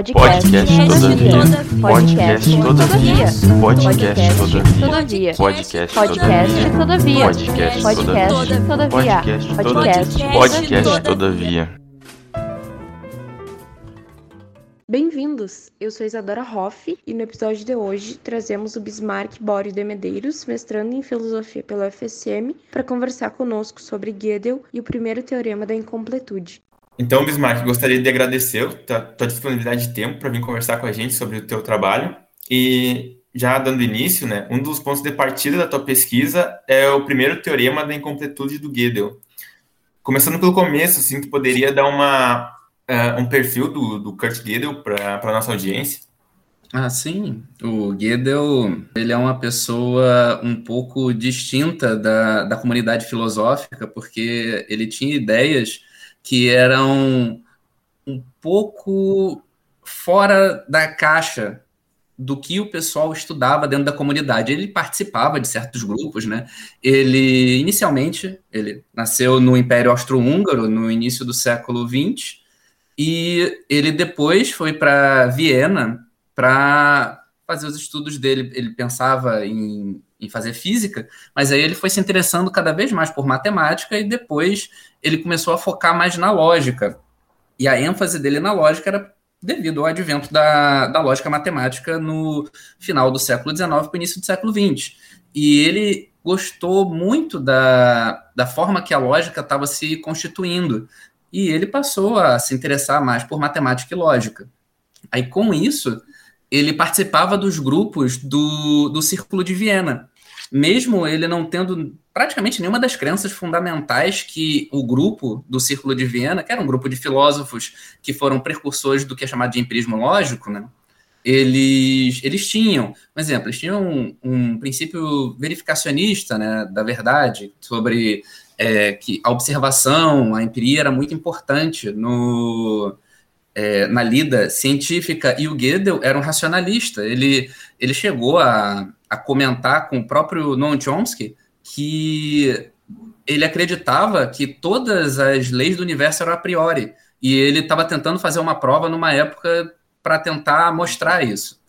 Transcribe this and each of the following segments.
Podcast todavia. Podcast todavia. Podcast todavia. Podcast todavia. Podcast todavia. Podcast Podcast todavia. Bem-vindos! Eu sou Isadora Hoff e no episódio de hoje trazemos o Bismarck Bório de Medeiros, mestrando em filosofia pela UFSM, para conversar conosco sobre Gödel e o primeiro teorema da incompletude. Então, Bismarck, gostaria de agradecer a tua disponibilidade de tempo para vir conversar com a gente sobre o teu trabalho. E já dando início, né, um dos pontos de partida da tua pesquisa é o primeiro teorema da incompletude do Gödel. Começando pelo começo, assim, tu poderia dar uma, uh, um perfil do, do Kurt Gödel para a nossa audiência? Ah, sim. O Gödel, ele é uma pessoa um pouco distinta da, da comunidade filosófica, porque ele tinha ideias que eram um pouco fora da caixa do que o pessoal estudava dentro da comunidade. Ele participava de certos grupos, né? Ele, inicialmente, ele nasceu no Império Austro-Húngaro, no início do século XX, e ele depois foi para Viena para fazer os estudos dele. Ele pensava em em fazer física, mas aí ele foi se interessando cada vez mais por matemática e depois ele começou a focar mais na lógica. E a ênfase dele na lógica era devido ao advento da, da lógica matemática no final do século XIX para o início do século XX. E ele gostou muito da, da forma que a lógica estava se constituindo. E ele passou a se interessar mais por matemática e lógica. Aí, com isso, ele participava dos grupos do, do Círculo de Viena, mesmo ele não tendo praticamente nenhuma das crenças fundamentais que o grupo do Círculo de Viena, que era um grupo de filósofos que foram precursores do que é chamado de empirismo lógico, né? Eles, eles tinham, por exemplo, eles tinham um, um princípio verificacionista né, da verdade, sobre é, que a observação, a empiria era muito importante no, é, na lida científica, e o Gödel era um racionalista. Ele, ele chegou a, a comentar com o próprio Noam Chomsky que ele acreditava que todas as leis do universo eram a priori, e ele estava tentando fazer uma prova numa época para tentar mostrar isso.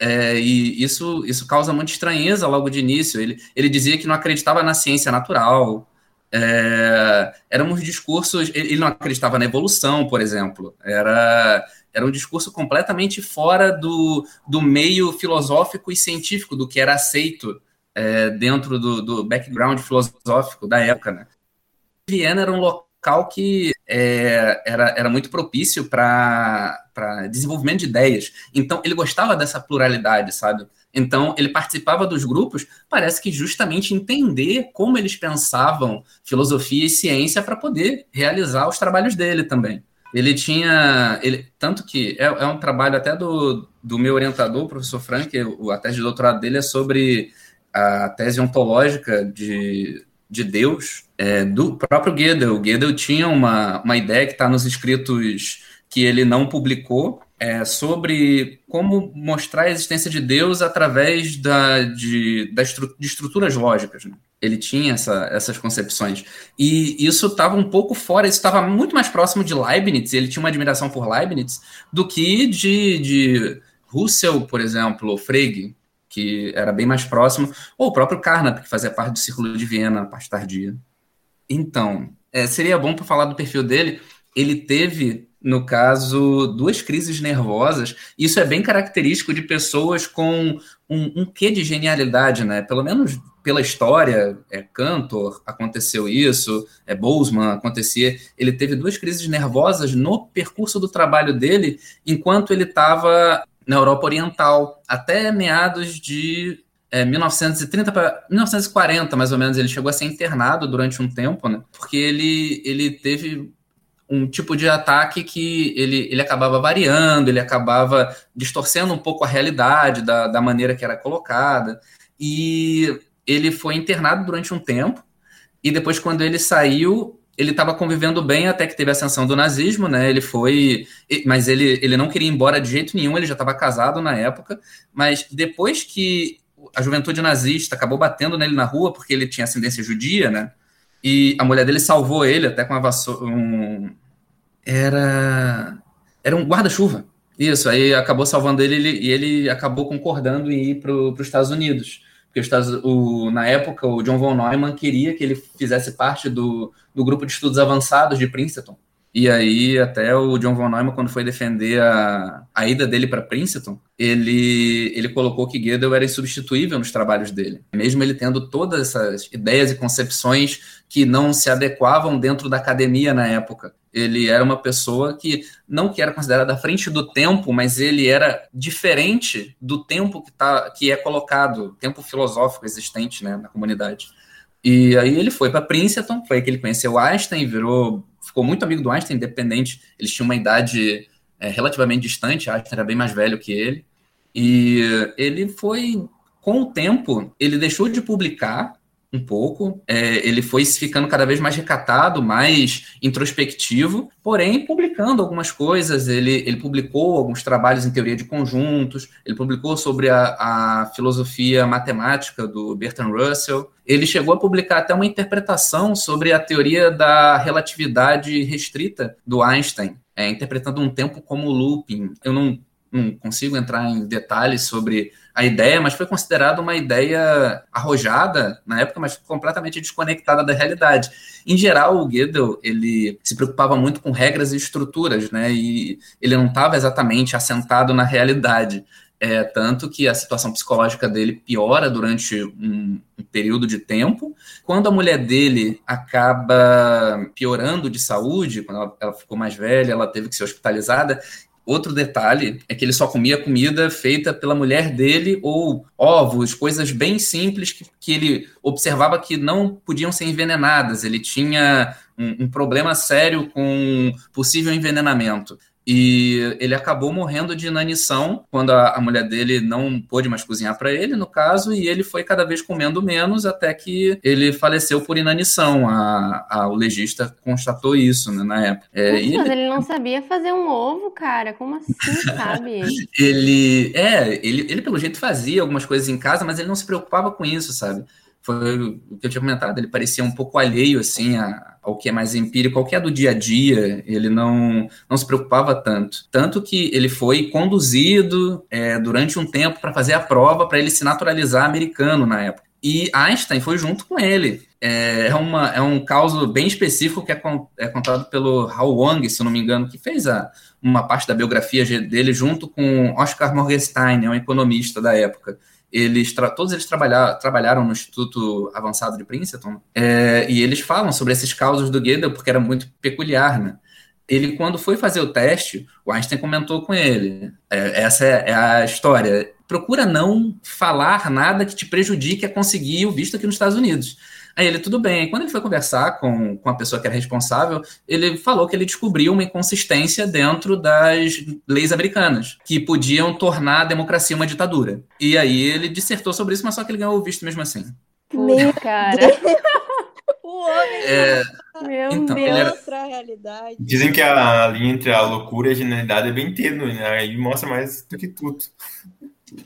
É, e isso, isso causa muita estranheza logo de início. Ele, ele dizia que não acreditava na ciência natural, é, eram uns discursos. Ele não acreditava na evolução, por exemplo. Era, era um discurso completamente fora do, do meio filosófico e científico, do que era aceito é, dentro do, do background filosófico da época. Né? Viena era um local que é, era, era muito propício para desenvolvimento de ideias. Então, ele gostava dessa pluralidade, sabe? Então, ele participava dos grupos, parece que justamente entender como eles pensavam filosofia e ciência para poder realizar os trabalhos dele também. Ele tinha. Ele, tanto que é, é um trabalho até do, do meu orientador, o professor Frank, a tese de doutorado dele é sobre a tese ontológica de, de Deus, é, do próprio Gödel. Gödel tinha uma, uma ideia que está nos escritos que ele não publicou, é, sobre como mostrar a existência de Deus através da, de, da estru, de estruturas lógicas. Né? Ele tinha essa, essas concepções. E isso estava um pouco fora, isso estava muito mais próximo de Leibniz, ele tinha uma admiração por Leibniz, do que de, de Russell, por exemplo, ou Frege, que era bem mais próximo, ou o próprio Carnap, que fazia parte do Círculo de Viena, a parte tardia. Então, é, seria bom para falar do perfil dele. Ele teve no caso, duas crises nervosas. Isso é bem característico de pessoas com um, um quê de genialidade, né? Pelo menos pela história, é Cantor, aconteceu isso, é Boltzmann, acontecia. Ele teve duas crises nervosas no percurso do trabalho dele, enquanto ele estava na Europa Oriental, até meados de é, 1930 para 1940, mais ou menos. Ele chegou a ser internado durante um tempo, né? Porque ele, ele teve um tipo de ataque que ele, ele acabava variando, ele acabava distorcendo um pouco a realidade da, da maneira que era colocada. E ele foi internado durante um tempo, e depois, quando ele saiu, ele estava convivendo bem até que teve a ascensão do nazismo, né? Ele foi. Mas ele, ele não queria ir embora de jeito nenhum, ele já estava casado na época. Mas depois que a juventude nazista acabou batendo nele na rua, porque ele tinha ascendência judia, né? E a mulher dele salvou ele até com a vassoura. Um, era, era um guarda-chuva. Isso, aí acabou salvando ele, ele e ele acabou concordando em ir para os Estados Unidos. Porque os Estados, o, na época o John von Neumann queria que ele fizesse parte do, do grupo de estudos avançados de Princeton. E aí, até o John von Neumann, quando foi defender a, a ida dele para Princeton, ele, ele colocou que Gödel era insubstituível nos trabalhos dele, mesmo ele tendo todas essas ideias e concepções que não se adequavam dentro da academia na época. Ele era uma pessoa que não que era considerada à frente do tempo, mas ele era diferente do tempo que, tá, que é colocado, tempo filosófico existente né, na comunidade. E aí ele foi para Princeton, foi aí que ele conheceu Einstein, virou ficou muito amigo do Einstein, independente, eles tinham uma idade é, relativamente distante, Einstein era bem mais velho que ele, e ele foi, com o tempo, ele deixou de publicar um pouco, é, ele foi ficando cada vez mais recatado, mais introspectivo, porém publicando algumas coisas, ele, ele publicou alguns trabalhos em teoria de conjuntos, ele publicou sobre a, a filosofia matemática do Bertrand Russell, ele chegou a publicar até uma interpretação sobre a teoria da relatividade restrita do Einstein, é, interpretando um tempo como looping. Eu não, não consigo entrar em detalhes sobre a ideia, mas foi considerada uma ideia arrojada na época, mas completamente desconectada da realidade. Em geral, o Gödel ele se preocupava muito com regras e estruturas, né? E ele não estava exatamente assentado na realidade. É, tanto que a situação psicológica dele piora durante um, um, período de tempo. Quando a mulher dele acaba piorando de saúde, quando ela, ela ficou mais velha, ela teve que ser hospitalizada, Outro detalhe é que ele só comia comida feita pela mulher dele, ou ovos, coisas bem simples que, que ele observava que não podiam ser envenenadas. Ele tinha um, um problema sério com possível envenenamento. E ele acabou morrendo de inanição quando a, a mulher dele não pôde mais cozinhar para ele, no caso, e ele foi cada vez comendo menos até que ele faleceu por inanição. A, a o legista constatou isso né, na época. É, mas ele... ele não sabia fazer um ovo, cara. Como assim, sabe? ele, é, ele, ele pelo jeito fazia algumas coisas em casa, mas ele não se preocupava com isso, sabe? Foi o que eu tinha comentado, ele parecia um pouco alheio, assim, a, ao que é mais empírico, ao que é do dia a dia, ele não, não se preocupava tanto. Tanto que ele foi conduzido é, durante um tempo para fazer a prova, para ele se naturalizar americano na época. E Einstein foi junto com ele. É, é, uma, é um caso bem específico que é, con, é contado pelo Hao Wang, se não me engano, que fez a, uma parte da biografia dele junto com Oscar Morgenstein, é um economista da época eles todos eles trabalhar, trabalharam no Instituto Avançado de Princeton, é, e eles falam sobre esses causos do Gödel porque era muito peculiar, né? Ele, quando foi fazer o teste, o Einstein comentou com ele, é, essa é, é a história, procura não falar nada que te prejudique a conseguir o visto aqui nos Estados Unidos. Aí ele, tudo bem. quando ele foi conversar com, com a pessoa que era responsável, ele falou que ele descobriu uma inconsistência dentro das leis americanas, que podiam tornar a democracia uma ditadura. E aí ele dissertou sobre isso, mas só que ele ganhou o visto mesmo assim. Meu cara. o homem. É... Meu então, Deus. Era... Outra realidade. Dizem que a linha entre a loucura e a genialidade é bem tênue, né? Aí mostra mais do que tudo.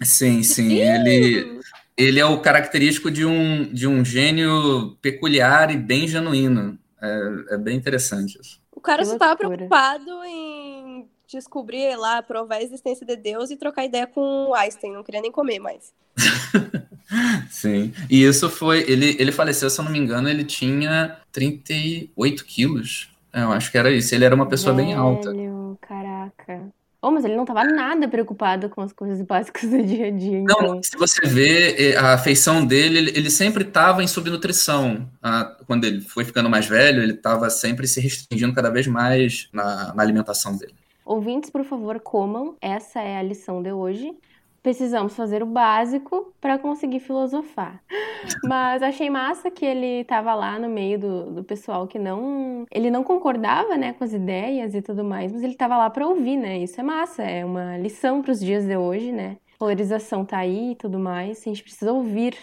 Sim, sim. Ele, ele é o característico de um, de um gênio peculiar e bem genuíno. É, é bem interessante isso. O cara só estava preocupado em descobrir lá, provar a existência de Deus e trocar ideia com o Einstein. Não queria nem comer mais. Sim. E isso foi. Ele, ele faleceu, se eu não me engano, ele tinha 38 quilos. É, eu acho que era isso. Ele era uma pessoa Velho, bem alta. Caraca. Oh, mas ele não estava nada preocupado com as coisas básicas do dia a dia. Então. Não, se você vê a afeição dele, ele, sempre estava em subnutrição. quando ele foi ficando mais velho, ele estava sempre se restringindo cada vez mais na, na alimentação dele. Ouvintes, por favor, comam. Essa é a lição de hoje precisamos fazer o básico para conseguir filosofar. Mas achei massa que ele estava lá no meio do, do pessoal que não. Ele não concordava né, com as ideias e tudo mais, mas ele estava lá para ouvir, né? Isso é massa, é uma lição para os dias de hoje, né? polarização tá aí e tudo mais, a gente precisa ouvir.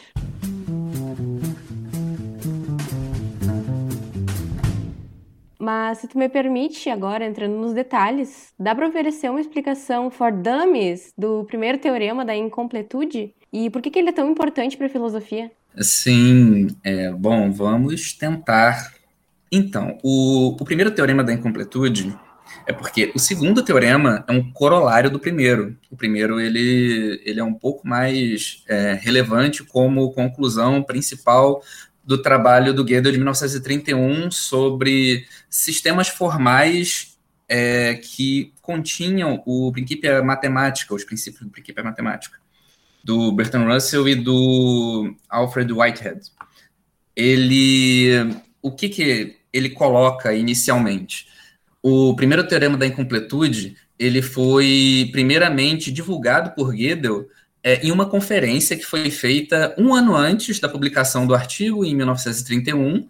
Mas se tu me permite, agora entrando nos detalhes, dá para oferecer uma explicação for dummies do primeiro teorema da incompletude? E por que, que ele é tão importante para a filosofia? Sim, é, bom, vamos tentar. Então, o, o primeiro teorema da incompletude É porque o segundo teorema é um corolário do primeiro. O primeiro ele, ele é um pouco mais é, relevante como conclusão principal do trabalho do Gödel de 1931 sobre sistemas formais é, que continham o princípio matemática, os princípios do princípio matemática, do Bertrand Russell e do Alfred Whitehead. Ele, o que que ele coloca inicialmente? O primeiro teorema da incompletude, ele foi primeiramente divulgado por Gödel é, em uma conferência que foi feita um ano antes da publicação do artigo, em 1931,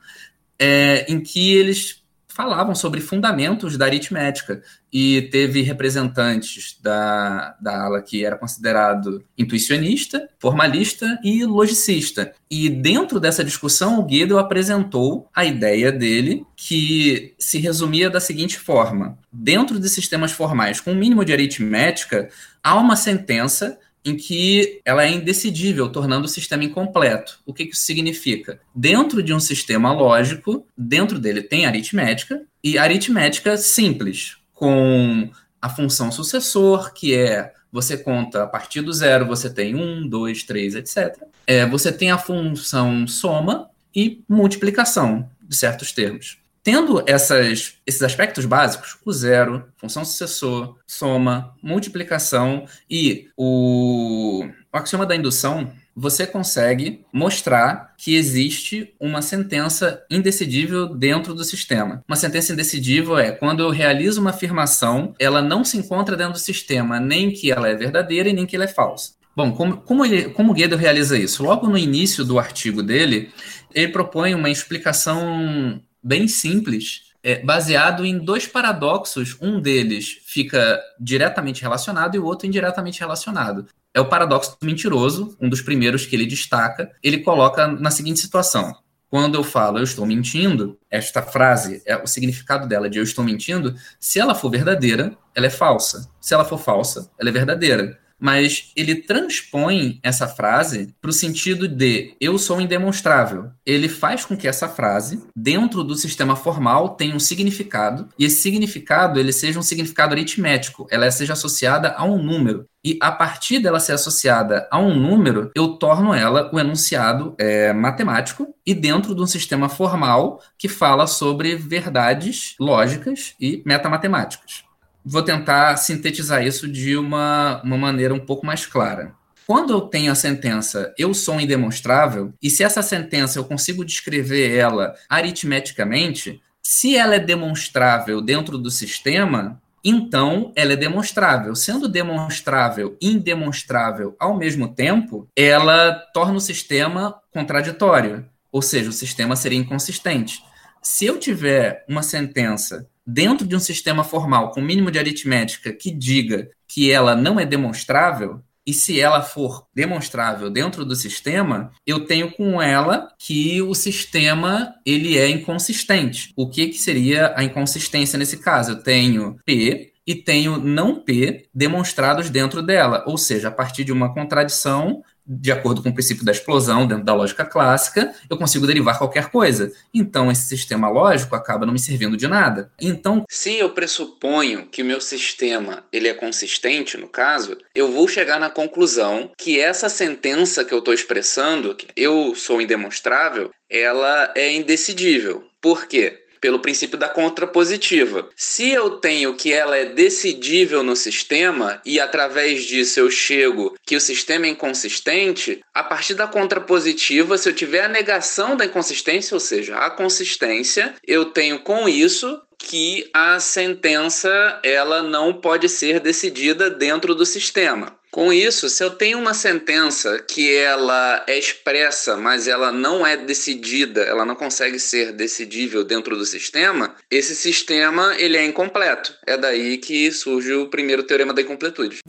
é, em que eles falavam sobre fundamentos da aritmética e teve representantes da, da ala que era considerado intuicionista, formalista e logicista. E dentro dessa discussão, o Gödel apresentou a ideia dele que se resumia da seguinte forma: dentro de sistemas formais com um mínimo de aritmética, há uma sentença em que ela é indecidível, tornando o sistema incompleto. O que, que isso significa? Dentro de um sistema lógico, dentro dele tem aritmética, e aritmética simples, com a função sucessor, que é você conta a partir do zero, você tem um, dois, três, etc. É, você tem a função soma e multiplicação, de certos termos. Tendo essas, esses aspectos básicos, o zero, função sucessor, soma, multiplicação e o, o axioma da indução, você consegue mostrar que existe uma sentença indecidível dentro do sistema. Uma sentença indecidível é quando eu realizo uma afirmação, ela não se encontra dentro do sistema, nem que ela é verdadeira e nem que ela é falsa. Bom, como, como, ele, como realiza isso? Logo no início do artigo dele, ele propõe uma explicação bem simples, é, baseado em dois paradoxos. Um deles fica diretamente relacionado e o outro indiretamente relacionado. É o paradoxo do mentiroso, um dos primeiros que ele destaca. Ele coloca na seguinte situação: quando eu falo eu estou mentindo, esta frase, é o significado dela de eu estou mentindo, se ela for verdadeira, ela é falsa. Se ela for falsa, ela é verdadeira mas ele transpõe essa frase para o sentido de eu sou indemonstrável. Ele faz com que essa frase, dentro do sistema formal, tenha um significado, e esse significado ele seja um significado aritmético, ela seja associada a um número. E a partir dela ser associada a um número, eu torno ela o enunciado é, matemático e dentro de um sistema formal que fala sobre verdades lógicas e metamatemáticas vou tentar sintetizar isso de uma, uma maneira um pouco mais clara. Quando eu tenho a sentença eu sou indemonstrável, e se essa sentença eu consigo descrever ela aritmeticamente, se ela é demonstrável dentro do sistema, então ela é demonstrável. Sendo demonstrável e indemonstrável ao mesmo tempo, ela torna o sistema contraditório, ou seja, o sistema seria inconsistente. Se eu tiver uma sentença dentro de um sistema formal com mínimo de aritmética que diga que ela não é demonstrável, e se ela for demonstrável dentro do sistema, eu tenho com ela que o sistema ele é inconsistente. O que, que seria a inconsistência nesse caso? Eu tenho P e tenho não P demonstrados dentro dela, ou seja, a partir de uma contradição de acordo com o princípio da explosão, dentro da lógica clássica, eu consigo derivar qualquer coisa. Então, esse sistema lógico acaba não me servindo de nada. Então, se eu pressuponho que o meu sistema ele é consistente, no caso, eu vou chegar na conclusão que essa sentença que eu estou expressando, que eu sou indemonstrável, ela é indecidível. Por quê? Pelo princípio da contrapositiva. Se eu tenho que ela é decidível no sistema e através disso eu chego que o sistema é inconsistente, a partir da contrapositiva, se eu tiver a negação da inconsistência, ou seja, a consistência, eu tenho com isso que a sentença ela não pode ser decidida dentro do sistema. Com isso, se eu tenho uma sentença que ela é expressa, mas ela não é decidida, ela não consegue ser decidível dentro do sistema, esse sistema ele é incompleto. É daí que surge o primeiro teorema da incompletude.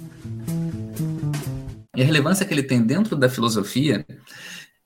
E a relevância que ele tem dentro da filosofia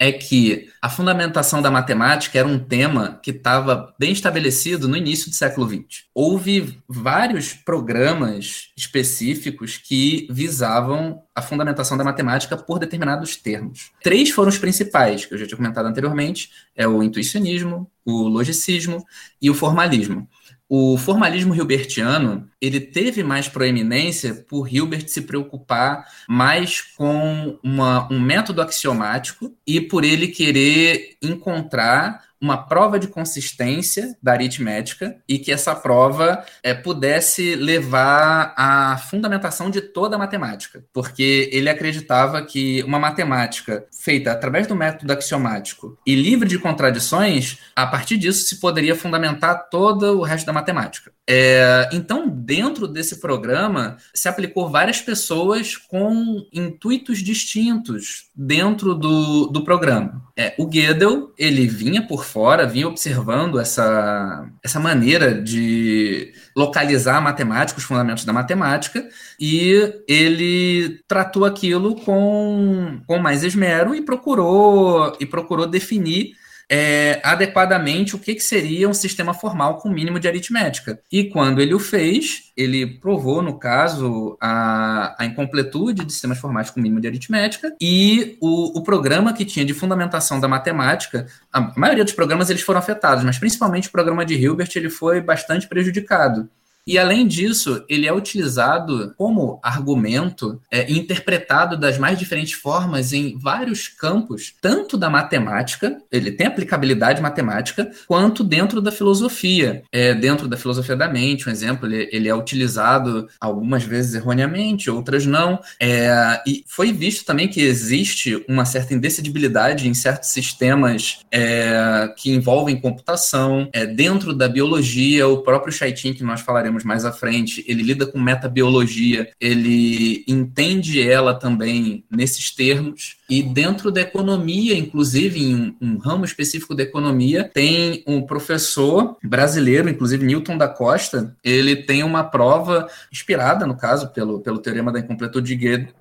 é que a fundamentação da matemática era um tema que estava bem estabelecido no início do século XX. Houve vários programas específicos que visavam a fundamentação da matemática por determinados termos. Três foram os principais, que eu já tinha comentado anteriormente, é o intuicionismo, o logicismo e o formalismo. O formalismo hilbertiano ele teve mais proeminência por Hilbert se preocupar mais com uma, um método axiomático e por ele querer encontrar uma prova de consistência da aritmética e que essa prova é, pudesse levar à fundamentação de toda a matemática, porque ele acreditava que uma matemática feita através do método axiomático e livre de contradições, a partir disso se poderia fundamentar todo o resto da matemática. É, então, dentro desse programa, se aplicou várias pessoas com intuitos distintos dentro do, do programa. É, o Gödel, ele vinha por fora, vinha observando essa, essa maneira de localizar a matemática, os fundamentos da matemática, e ele tratou aquilo com, com mais esmero e procurou, e procurou definir é, adequadamente o que, que, seria um sistema formal com mínimo de aritmética. E quando ele o fez, ele provou, no caso, a, a incompletude de sistemas formais com mínimo de aritmética e o, o, programa que tinha de fundamentação da matemática, a maioria dos programas eles foram afetados, mas principalmente o programa de Hilbert ele foi bastante prejudicado. E além disso, ele é utilizado como argumento é, interpretado das mais diferentes formas em vários campos, tanto da matemática, ele tem aplicabilidade matemática, quanto dentro da filosofia. É, dentro da filosofia da mente, um exemplo, ele, ele é utilizado algumas vezes erroneamente, outras não. É, e foi visto também que existe uma certa indecidibilidade em certos sistemas é, que envolvem computação. É, dentro da biologia, o próprio Chaitin, que nós falaremos veremos mais à frente, ele lida com metabiologia, ele entende ela também nesses termos. E dentro da economia, inclusive em um, um ramo específico da economia, tem um professor brasileiro, inclusive Newton da Costa, ele tem uma prova inspirada, no caso, pelo, pelo teorema da incompletude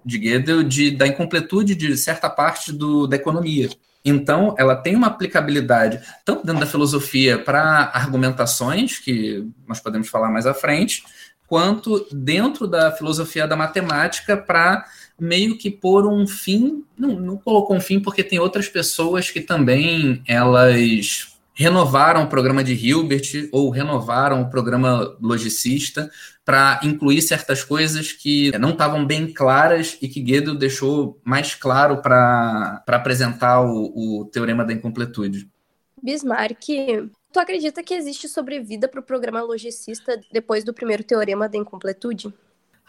de Gödel, de, da incompletude de certa parte do, da economia. Então, ela tem uma aplicabilidade tanto dentro da filosofia para argumentações, que nós podemos falar mais à frente, quanto dentro da filosofia da matemática para meio que pôr um fim, não, não colocou um fim porque tem outras pessoas que também elas renovaram o programa de Hilbert ou renovaram o programa logicista para incluir certas coisas que não estavam bem claras e que Gödel deixou mais claro para apresentar o, o teorema da incompletude. Bismarck, tu acredita que existe sobrevida para o programa logicista depois do primeiro teorema da incompletude?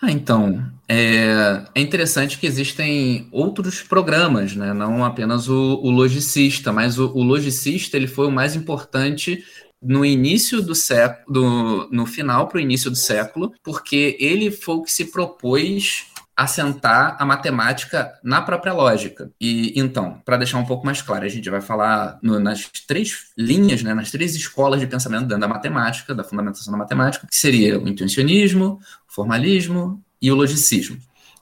Ah, então, é, é, interessante que existem outros programas, né? não apenas o, o logicista, mas o, o, logicista ele foi o mais importante no início do século, no final para o início do século, porque ele foi o que se propôs assentar a matemática na própria lógica. E então, para deixar um pouco mais claro, a gente vai falar no, nas três linhas, né, nas três escolas de pensamento dentro da matemática, da fundamentação da matemática, que seria o intuicionismo, o formalismo e o logicismo.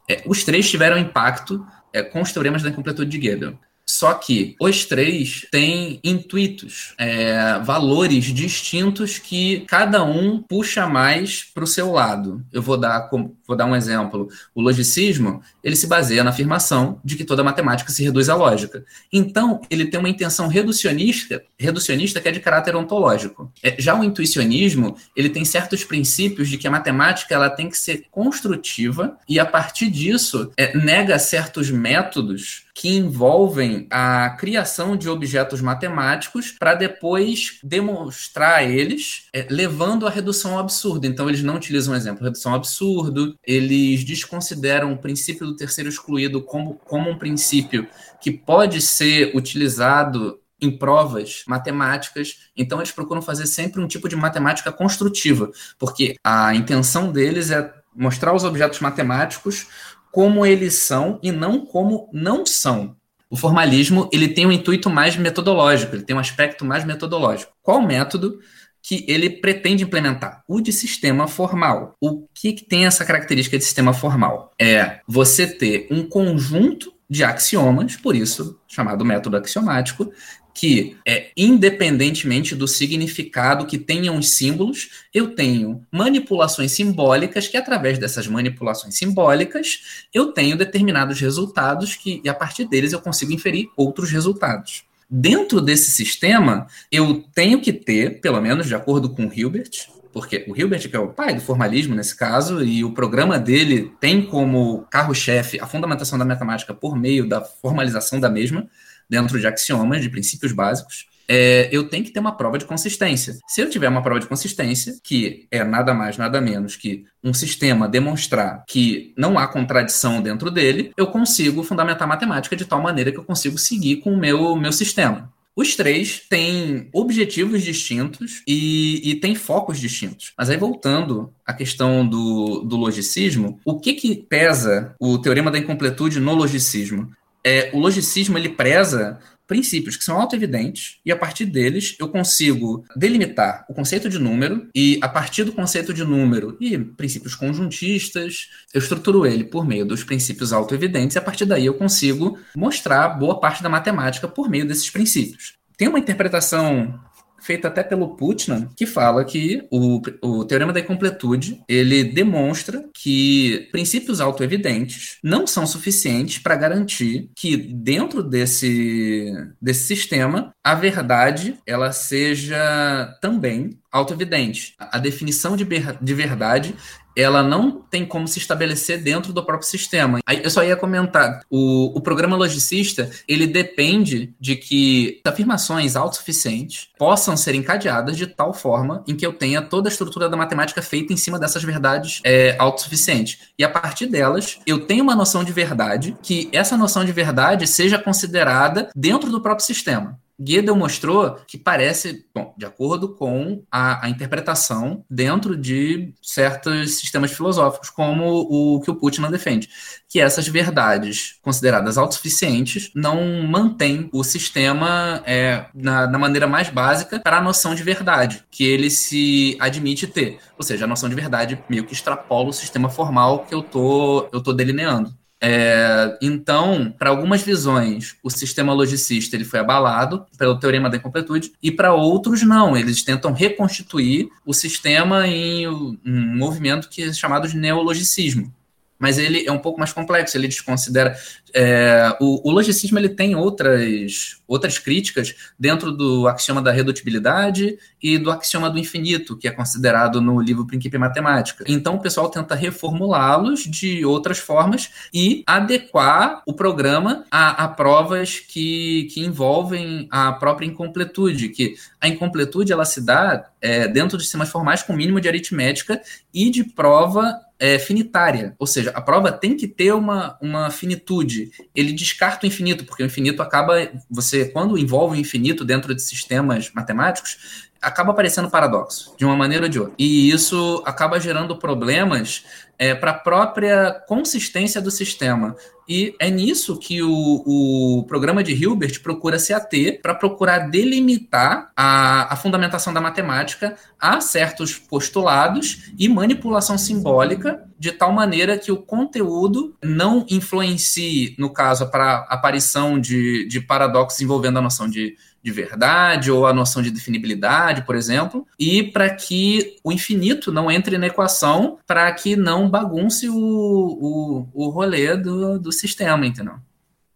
É, os três tiveram impacto é, com os teoremas da incompletude de Gödel. Só que os três têm intuitos, é, valores distintos que cada um puxa mais para o seu lado. Eu vou dar, vou dar um exemplo. O logicismo ele se baseia na afirmação de que toda matemática se reduz à lógica. Então, ele tem uma intenção reducionista, reducionista que é de caráter ontológico. É, já o intuicionismo ele tem certos princípios de que a matemática ela tem que ser construtiva e a partir disso é, nega certos métodos que envolvem a criação de objetos matemáticos para depois demonstrar eles, é, levando à redução ao absurdo. Então, eles não utilizam, exemplo, redução ao absurdo, eles desconsideram o princípio do terceiro excluído como, como um princípio que pode ser utilizado em provas matemáticas, então eles procuram fazer sempre um tipo de matemática construtiva, porque a intenção deles é mostrar os objetos matemáticos como eles são e não como não são. O formalismo ele tem um intuito mais metodológico, ele tem um aspecto mais metodológico. Qual método que ele pretende implementar? O de sistema formal. O que, que tem essa característica de sistema formal? É você ter um conjunto de axiomas, por isso chamado método axiomático, que, é, independentemente do significado que tenham os símbolos, eu tenho manipulações simbólicas que, através dessas manipulações simbólicas, eu tenho determinados resultados que, e a partir deles, eu consigo inferir outros resultados. Dentro desse sistema, eu tenho que ter, pelo menos de acordo com Hilbert, porque o Hilbert, que é o pai do formalismo nesse caso, e o programa dele tem como carro-chefe a fundamentação da matemática por meio da formalização da mesma, dentro de axiomas, de princípios básicos, é, eu tenho que ter uma prova de consistência. Se eu tiver uma prova de consistência, que é nada mais, nada menos que um sistema demonstrar que não há contradição dentro dele, eu consigo fundamentar matemática de tal maneira que eu consigo seguir com o meu, meu sistema. Os três têm objetivos distintos e, e têm focos distintos. Mas aí, voltando à questão do, do logicismo, o que, que pesa o teorema da incompletude no logicismo? É, o logicismo ele preza princípios que são autoevidentes e a partir deles eu consigo delimitar o conceito de número e a partir do conceito de número e princípios conjuntistas, eu estruturo ele por meio dos princípios autoevidentes e a partir daí eu consigo mostrar boa parte da matemática por meio desses princípios. Tem uma interpretação feita até pelo Putnam, que fala que o, o teorema da incompletude ele demonstra que princípios autoevidentes não são suficientes para garantir que dentro desse, desse sistema a verdade ela seja também autoevidente. A definição de, de verdade ela não tem como se estabelecer dentro do próprio sistema. Aí eu só ia comentar, o, o programa logicista, ele depende de que afirmações autossuficientes possam ser encadeadas de tal forma em que eu tenha toda a estrutura da matemática feita em cima dessas verdades é, autossuficientes. E a partir delas, eu tenho uma noção de verdade, que essa noção de verdade seja considerada dentro do próprio sistema. Gödel mostrou que parece, bom, de acordo com a, a, interpretação dentro de certos sistemas filosóficos, como o que o Putnam defende, que essas verdades consideradas autossuficientes não mantêm o sistema é, na, na, maneira mais básica para a noção de verdade que ele se admite ter. Ou seja, a noção de verdade meio que extrapola o sistema formal que eu tô, eu tô delineando. É, então, para algumas visões, o sistema logicista ele foi abalado pelo teorema da incompletude, e para outros, não. Eles tentam reconstituir o sistema em um movimento que é chamado de neologicismo mas ele é um pouco mais complexo, ele desconsidera. É, o, o, logicismo ele tem outras, outras críticas dentro do axioma da redutibilidade e do axioma do infinito, que é considerado no livro Princípio Matemática. Então o pessoal tenta reformulá-los de outras formas e adequar o programa a, a provas que, que envolvem a própria incompletude, que a incompletude ela se dá é, dentro de sistemas formais com mínimo de aritmética e de prova é, finitária, ou seja, a prova tem que ter uma, uma finitude. Ele descarta o infinito, porque o infinito acaba, você quando envolve o infinito dentro de sistemas matemáticos, acaba aparecendo paradoxo, de uma maneira ou de outra. E isso acaba gerando problemas é, para a própria consistência do sistema. E é nisso que o, o programa de Hilbert procura se ater para procurar delimitar a, a fundamentação da matemática a certos postulados e manipulação simbólica, de tal maneira que o conteúdo não influencie, no caso, para a aparição de, de paradoxos envolvendo a noção de de verdade ou a noção de definibilidade, por exemplo, e para que o infinito não entre na equação, para que não bagunce o, o, o rolê do, do sistema, entendeu?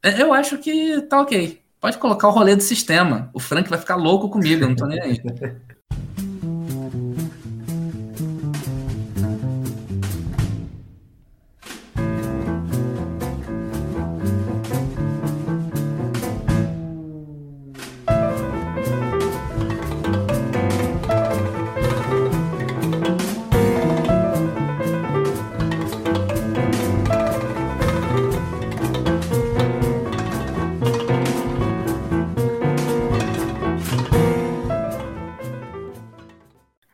É, eu acho que tá ok. Pode colocar o rolê do sistema. O Frank vai ficar louco comigo, eu não tô nem aí.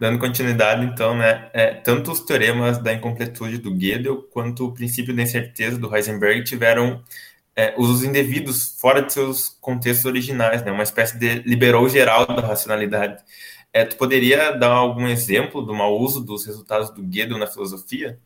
Dando continuidade, então, né, é, tanto os teoremas da incompletude do Gödel quanto o princípio da incerteza do Heisenberg tiveram é, usos indevidos fora de seus contextos originais, né, uma espécie de liberou geral da racionalidade. É, tu poderia dar algum exemplo do mau uso dos resultados do Gödel na filosofia?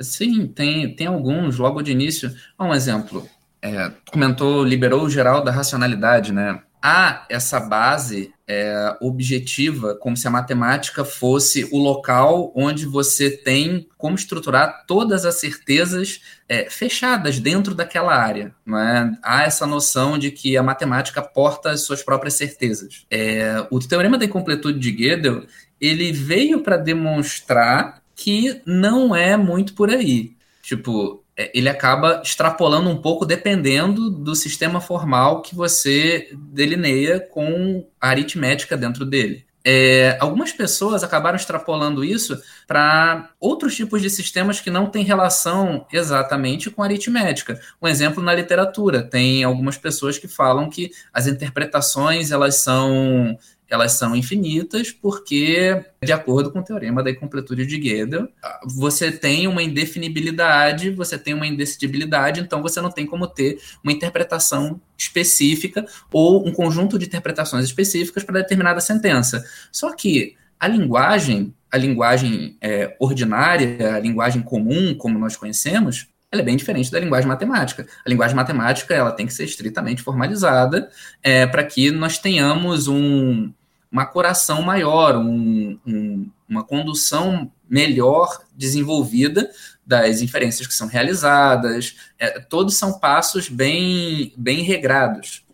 Sim, tem, tem alguns, logo de início. Um exemplo, é, comentou liberou geral da racionalidade, né? Há essa base é, objetiva, como se a matemática fosse o local onde você tem como estruturar todas as certezas é, fechadas dentro daquela área. Não é? Há essa noção de que a matemática porta as suas próprias certezas. É, o teorema da incompletude de Gödel ele veio para demonstrar que não é muito por aí. Tipo, ele acaba extrapolando um pouco dependendo do sistema formal que você delineia com a aritmética dentro dele. É, algumas pessoas acabaram extrapolando isso para outros tipos de sistemas que não têm relação exatamente com aritmética. Um exemplo na literatura, tem algumas pessoas que falam que as interpretações elas são elas são infinitas porque, de acordo com o teorema da incompletude de Gödel, você tem uma indefinibilidade, você tem uma indecidibilidade, então você não tem como ter uma interpretação específica ou um conjunto de interpretações específicas para determinada sentença. Só que a linguagem, a linguagem é, ordinária, a linguagem comum, como nós conhecemos, ela é bem diferente da linguagem matemática. A linguagem matemática ela tem que ser estritamente formalizada é, para que nós tenhamos um, uma coração maior, um, um, uma condução melhor desenvolvida das inferências que são realizadas. É, todos são passos bem, bem regrados.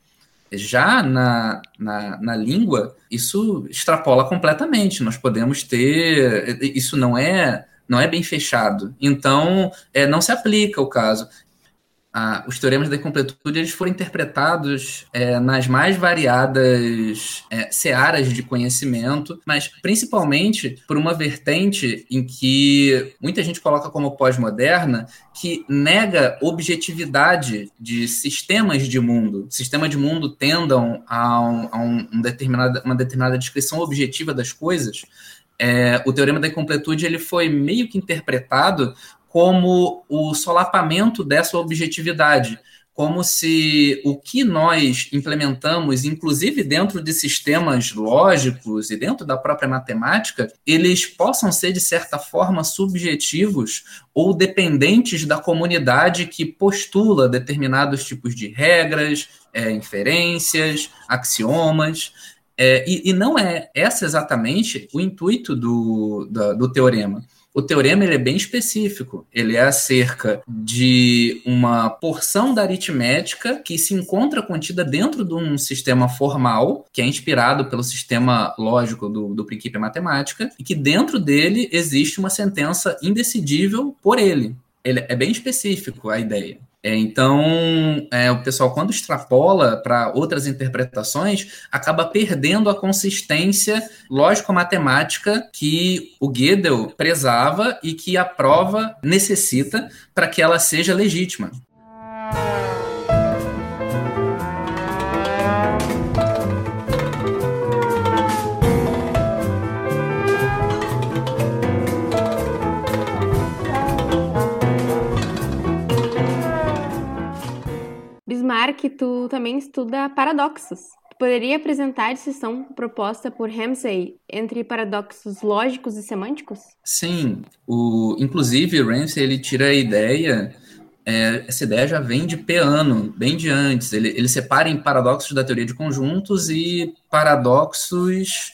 Já na, na, na, língua, isso extrapola completamente. Nós podemos ter. Isso não é não é bem fechado. Então, é, não se aplica o caso os teoremas da incompletude eles foram interpretados é, nas mais variadas é, searas de conhecimento, mas principalmente por uma vertente em que muita gente coloca como pós-moderna, que nega objetividade de sistemas de mundo. Sistemas de mundo tendam a, um, a um determinada, uma determinada descrição objetiva das coisas. É, o teorema da incompletude ele foi meio que interpretado como o solapamento dessa objetividade, como se o que nós implementamos, inclusive dentro de sistemas lógicos e dentro da própria matemática, eles possam ser, de certa forma, subjetivos ou dependentes da comunidade que postula determinados tipos de regras, é, inferências, axiomas. É, e, e, não é essa exatamente o intuito do, do, do teorema. O teorema ele é bem específico. Ele é acerca de uma porção da aritmética que se encontra contida dentro de um sistema formal, que é inspirado pelo sistema lógico do, do princípio matemática, e que dentro dele existe uma sentença indecidível por ele. Ele é bem específico a ideia. É, então, é, o pessoal, quando extrapola para outras interpretações, acaba perdendo a consistência lógico-matemática que o Gödel prezava e que a prova necessita para que ela seja legítima. Bismarck, tu também estuda paradoxos. Tu poderia apresentar a distinção proposta por Ramsey entre paradoxos lógicos e semânticos? Sim, o, inclusive Ramsey ele tira a ideia é, essa ideia já vem de Peano, bem de antes. Ele, ele separa em paradoxos da teoria de conjuntos e paradoxos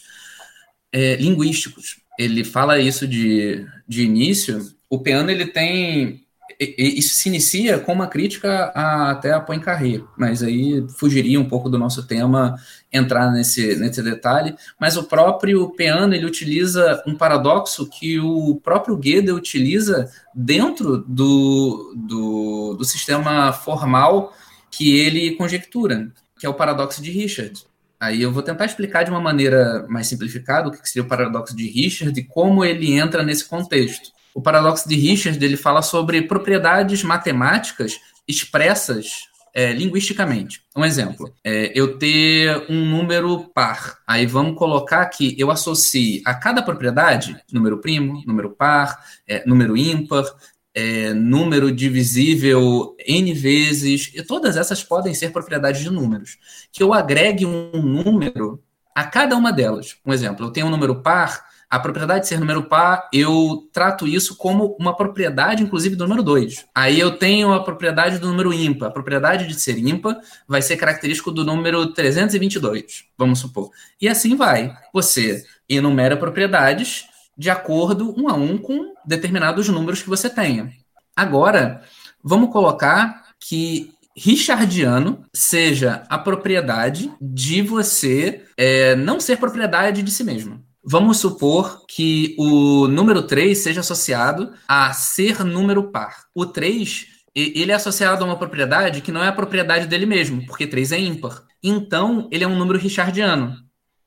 é, linguísticos. Ele fala isso de, de início. O Peano ele tem isso se inicia com uma crítica a, até a Poincaré, mas aí fugiria um pouco do nosso tema entrar nesse, nesse detalhe. Mas o próprio Peano ele utiliza um paradoxo que o próprio Gödel utiliza dentro do, do, do sistema formal que ele conjectura, que é o paradoxo de Richard. Aí eu vou tentar explicar de uma maneira mais simplificada o que seria o paradoxo de Richard e como ele entra nesse contexto. O paradoxo de Richard ele fala sobre propriedades matemáticas expressas é, linguisticamente. Um exemplo, é, eu ter um número par. Aí vamos colocar que eu associe a cada propriedade número primo, número par, é, número ímpar, é, número divisível n vezes, e todas essas podem ser propriedades de números. Que eu agregue um número a cada uma delas. Um exemplo, eu tenho um número par A propriedade de ser número par, eu trato isso como uma propriedade, inclusive, do número 2. Aí eu tenho a propriedade do número ímpar. A propriedade de ser ímpar vai ser característico do número 322, vamos supor. E assim vai. Você enumera propriedades de acordo um a um com determinados números que você tenha. Agora, vamos colocar que richardiano seja a propriedade de você é, não ser propriedade de si mesmo. Vamos supor que o número 3 seja associado a ser número par. O 3, ele é associado a uma propriedade que não é a propriedade dele mesmo, porque 3 é ímpar. Então, ele é um número richardiano.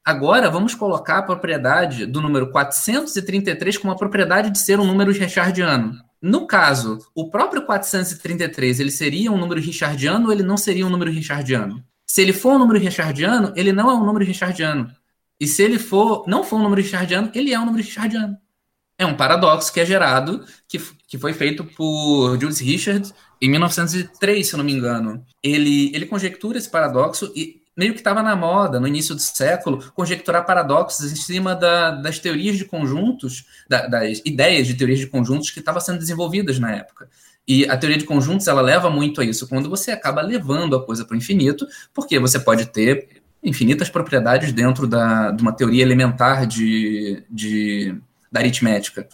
Agora, vamos colocar a propriedade do número 433 como a propriedade de ser um número richardiano. No caso, o próprio 433, ele seria um número richardiano ou ele não seria um número richardiano? Se ele for um número richardiano, ele não é um número richardiano. E se ele for, não for um número richardiano, ele é um número richardiano. É um paradoxo que é gerado, que, que foi feito por Julius Richard em 1903, se eu não me engano. Ele, ele conjectura esse paradoxo e meio que estava na moda, no início do século, conjecturar paradoxos em cima da, das teorias de conjuntos, da, das ideias de teorias de conjuntos que estavam sendo desenvolvidas na época. E a teoria de conjuntos, ela leva muito a isso, quando você acaba levando a coisa para o infinito, porque você pode ter infinitas propriedades dentro da, de uma teoria elementar de, de, da aritmética.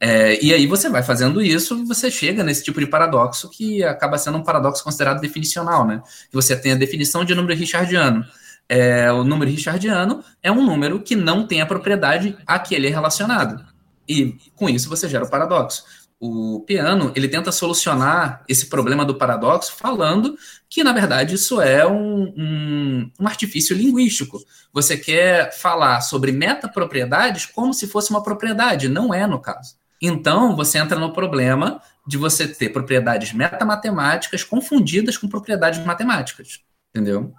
É, e aí você vai fazendo isso você chega nesse tipo de paradoxo que acaba sendo um paradoxo considerado definicional, né? Que você tem a definição de número richardiano. É, o número richardiano é um número que não tem a propriedade a que ele é relacionado. E com isso você gera o paradoxo o piano ele tenta solucionar esse problema do paradoxo falando que, na verdade, isso é um, um, um artifício linguístico. Você quer falar sobre metapropriedades como se fosse uma propriedade, não é no caso. Então, você entra no problema de você ter propriedades metamatemáticas confundidas com propriedades matemáticas, entendeu?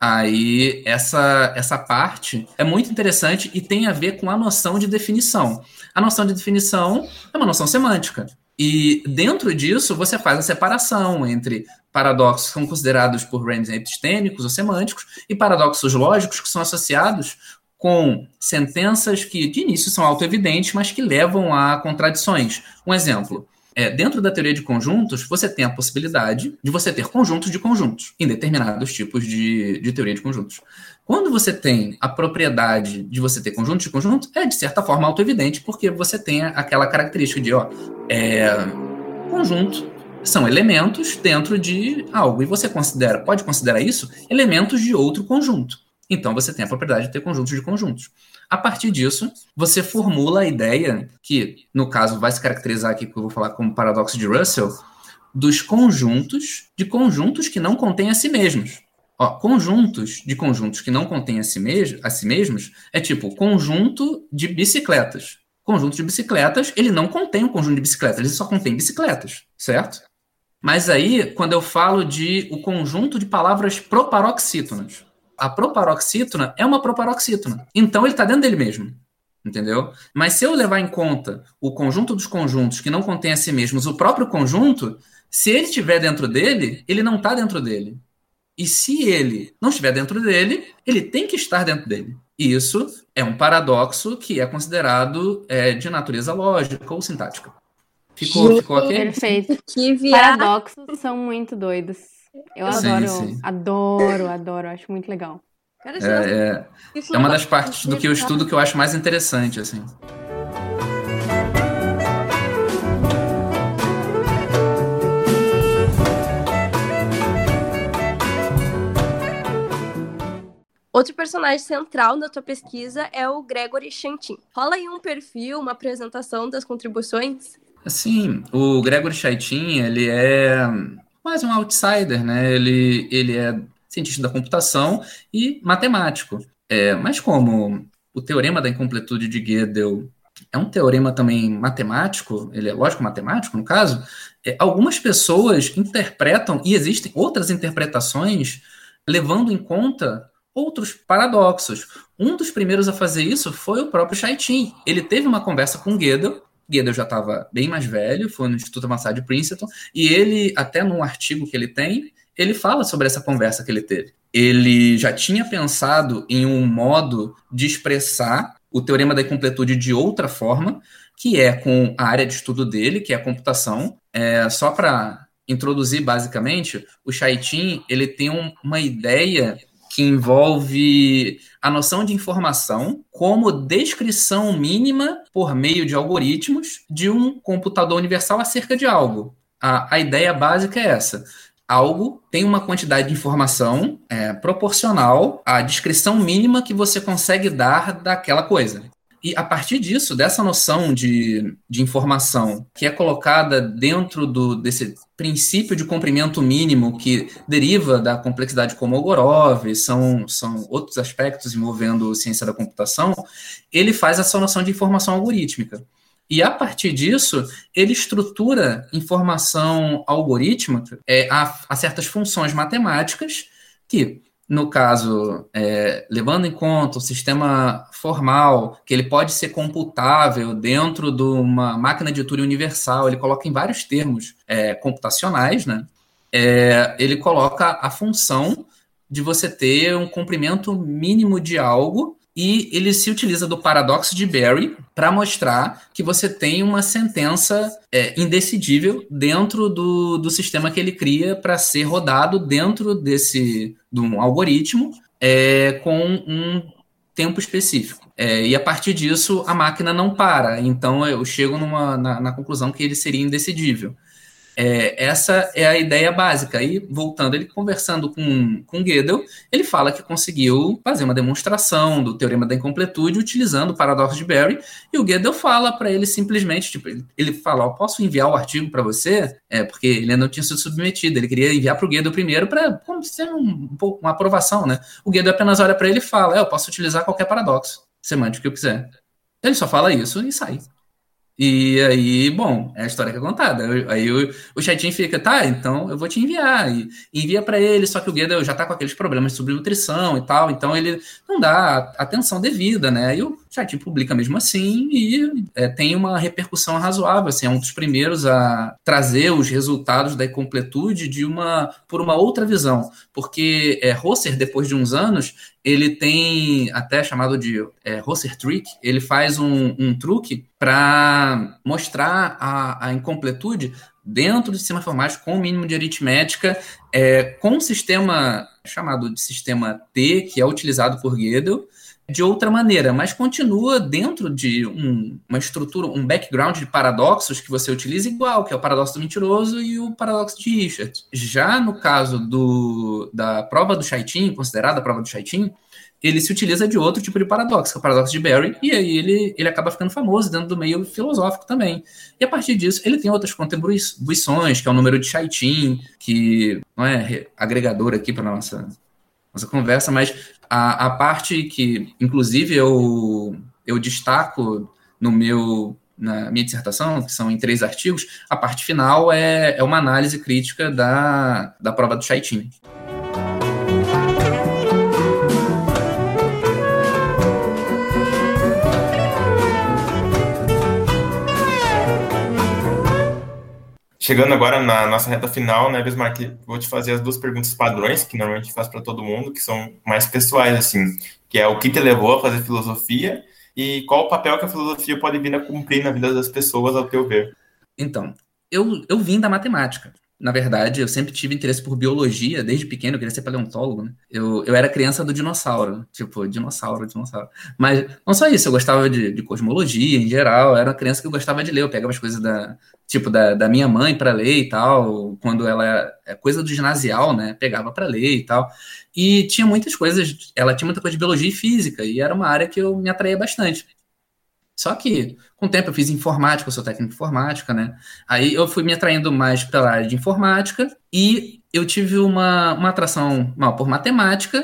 Aí, essa, essa parte é muito interessante e tem a ver com a noção de definição. A noção de definição é uma noção semântica. E dentro disso, você faz a separação entre paradoxos são considerados por Ramsey epistêmicos ou semânticos e paradoxos lógicos que são associados com sentenças que de início são autoevidentes, mas que levam a contradições. Um exemplo, é, dentro da teoria de conjuntos, você tem a possibilidade de você ter conjuntos de conjuntos em determinados tipos de, de teoria de conjuntos. Quando você tem a propriedade de você ter conjuntos de conjuntos, é de certa forma autoevidente, porque você tem aquela característica de, ó, é, conjunto são elementos dentro de algo, e você considera, pode considerar isso elementos de outro conjunto. Então você tem a propriedade de ter conjuntos de conjuntos. A partir disso, você formula a ideia, que no caso vai se caracterizar aqui, que eu vou falar como paradoxo de Russell, dos conjuntos de conjuntos que não contêm a si mesmos. Ó, conjuntos de conjuntos que não contêm a si, a si mesmos é tipo conjunto de bicicletas. Conjunto de bicicletas, ele não contém um conjunto de bicicletas, ele só contém bicicletas, certo? Mas aí, quando eu falo de o conjunto de palavras proparoxítonas, a proparoxítona é uma proparoxítona. Então ele está dentro dele mesmo. Entendeu? Mas se eu levar em conta o conjunto dos conjuntos que não contém a si mesmos, o próprio conjunto, se ele estiver dentro dele, ele não está dentro dele. E se ele não estiver dentro dele, ele tem que estar dentro dele. E isso é um paradoxo que é considerado é, de natureza lógica ou sintática. Ficou, ficou aqui? Perfeito. Que Paradoxos são muito doidos. Eu sim, adoro, sim. adoro, adoro, acho muito legal. É, é, é uma das partes do que eu estudo que eu acho mais interessante, assim. Outro personagem central da tua pesquisa é o Gregory Chantin. Rola aí um perfil, uma apresentação das contribuições? Sim, o Gregory Chantin, ele é mais um outsider, né? Ele, ele é cientista da computação e matemático. É, mas como o teorema da incompletude de Gödel é um teorema também matemático, ele é lógico matemático no caso, é, algumas pessoas interpretam, e existem outras interpretações, levando em conta outros paradoxos. Um dos primeiros a fazer isso foi o próprio Chaitin. Ele teve uma conversa com Gödel Guedes já estava bem mais velho, foi no Instituto Avançado de Princeton, e ele, até num artigo que ele tem, ele fala sobre essa conversa que ele teve. Ele já tinha pensado em um modo de expressar o teorema da incompletude de outra forma, que é com a área de estudo dele, que é a computação. É, só para introduzir basicamente, o Chaitin ele tem um, uma ideia que envolve a noção de informação como descrição mínima por meio de algoritmos de um computador universal acerca de algo. A, a ideia básica é essa. Algo tem uma quantidade de informação é, proporcional à descrição mínima que você consegue dar daquela coisa. E a partir disso, dessa noção de, de informação que é colocada dentro do, desse princípio de comprimento mínimo que deriva da complexidade Kolmogorov, são, são outros aspectos envolvendo ciência da computação, ele faz essa noção de informação algorítmica. E a partir disso, ele estrutura informação algorítmica é, a, a certas funções matemáticas que no caso, é, levando em conta o sistema formal, que ele pode ser computável dentro de uma máquina de Turing universal, ele coloca em vários termos é, computacionais, né? É, ele coloca a função de você ter um comprimento mínimo de algo e ele se utiliza do paradoxo de Berry para mostrar que você tem uma sentença é, indecidível dentro do, do sistema que ele cria para ser rodado dentro desse de um algoritmo é, com um tempo específico. É, e a partir disso, a máquina não para. Então, eu chego numa, na, na conclusão que ele seria indecidível. É, essa é a ideia básica. E voltando, ele conversando com, com Gödel, ele fala que conseguiu fazer uma demonstração do teorema da incompletude utilizando o paradoxo de Berry. E o Gödel fala para ele simplesmente, tipo, ele, ele fala: posso enviar o artigo para você? É, porque ele ainda não tinha sido submetido. Ele queria enviar para o Gödel primeiro para ser um, um, uma aprovação, né? O Gödel apenas olha para ele e fala: é, eu posso utilizar qualquer paradoxo semântico que eu quiser. Ele só fala isso e sai. E aí, bom, é a história que é contada. Aí o, o chatinho fica, tá, então eu vou te enviar. E envia para ele, só que o Guedes já tá com aqueles problemas sobre nutrição e tal, então ele não dá atenção devida, né? E o chatinho publica mesmo assim e é, tem uma repercussão razoável. Assim, é um dos primeiros a trazer os resultados da incompletude de uma, por uma outra visão. Porque é, Rosser, depois de uns anos, ele tem até chamado de é, Trick, ele faz um, um truque para mostrar a, a, incompletude dentro do sistema informático com o mínimo de aritmética, é, com um sistema chamado de sistema T, que é utilizado por Gödel, de outra maneira, mas continua dentro de um, uma estrutura, um background de paradoxos que você utiliza igual, que é o paradoxo do mentiroso e o paradoxo de Richard. Já no caso do, da prova do Chaitin, considerada a prova do Chaitin, ele se utiliza de outro tipo de paradoxo, que é o paradoxo de Berry, e aí ele, ele acaba ficando famoso dentro do meio filosófico também. E a partir disso, ele tem outras contribuições, que é o número de Chaitin, que não é agregador aqui para nossa nossa conversa, mas a, a parte que, inclusive, eu, eu destaco no meu na minha dissertação, que são em três artigos, a parte final é, é uma análise crítica da, da prova do Chaitin. Chegando agora na nossa reta final, né, Bismarck, vou te fazer as duas perguntas padrões, que normalmente faço para todo mundo, que são mais pessoais, assim, que é o que te levou a fazer filosofia e qual o papel que a filosofia pode vir a cumprir na vida das pessoas, ao teu ver. Então, eu, eu vim da matemática. Na verdade, eu sempre tive interesse por biologia, desde pequeno, eu queria ser paleontólogo, né? Eu, eu era criança do dinossauro, tipo, dinossauro, dinossauro. Mas não só isso, eu gostava de, de cosmologia em geral, eu era uma criança que eu gostava de ler, eu pegava as coisas da, tipo, da, da minha mãe para ler e tal, quando ela é coisa do ginasial, né? Pegava para ler e tal. E tinha muitas coisas, ela tinha muita coisa de biologia e física, e era uma área que eu me atraía bastante. Só que, com o tempo, eu fiz informática, eu sou técnico de informática, né? Aí eu fui me atraindo mais pela área de informática e eu tive uma, uma atração mal, por matemática,